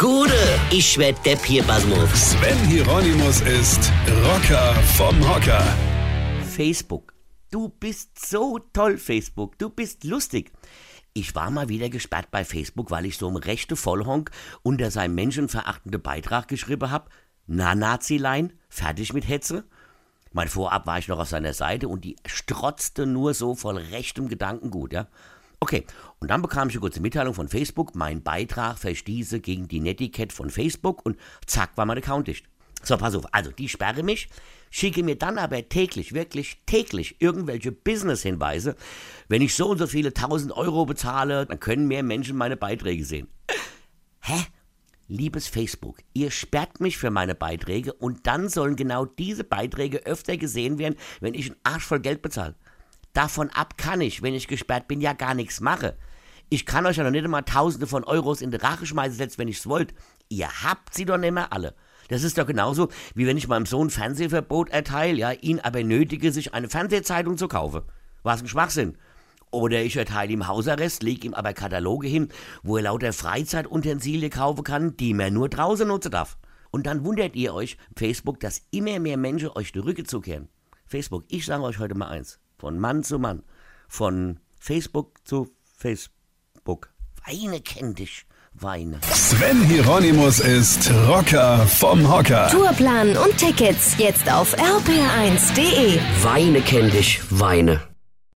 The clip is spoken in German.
Gude, ich werd Depp hier, Basmus. Sven Hieronymus ist Rocker vom Hocker. Facebook. Du bist so toll, Facebook. Du bist lustig. Ich war mal wieder gesperrt bei Facebook, weil ich so einem rechte Vollhonk unter seinem menschenverachtenden Beitrag geschrieben hab. Na, Nazilein, fertig mit Hetze. Mein Vorab war ich noch auf seiner Seite und die strotzte nur so voll rechtem Gedankengut, ja. Okay, und dann bekam ich eine kurze Mitteilung von Facebook, mein Beitrag verstieße gegen die Netiquette von Facebook und zack war mein Account dicht. So, pass auf, also die sperre mich, schicke mir dann aber täglich, wirklich täglich irgendwelche Business-Hinweise. Wenn ich so und so viele tausend Euro bezahle, dann können mehr Menschen meine Beiträge sehen. Hä? Liebes Facebook, ihr sperrt mich für meine Beiträge und dann sollen genau diese Beiträge öfter gesehen werden, wenn ich einen Arsch voll Geld bezahle. Davon ab kann ich, wenn ich gesperrt bin, ja gar nichts mache. Ich kann euch ja noch nicht einmal Tausende von Euros in die Rache schmeißen, selbst wenn ich's wollt. Ihr habt sie doch nicht mehr alle. Das ist doch genauso, wie wenn ich meinem Sohn Fernsehverbot erteile, ja, ihn aber nötige, sich eine Fernsehzeitung zu kaufen. Was ein Schwachsinn. Oder ich erteile ihm Hausarrest, lege ihm aber Kataloge hin, wo er lauter Freizeituntensilien kaufen kann, die man nur draußen nutzen darf. Und dann wundert ihr euch, Facebook, dass immer mehr Menschen euch die Rücke zukehren. Facebook, ich sage euch heute mal eins. Von Mann zu Mann. Von Facebook zu Facebook. Weine kenn dich. Weine. Sven Hieronymus ist Rocker vom Hocker. Tourplan und Tickets jetzt auf rpr1.de. Weine kenn dich, Weine.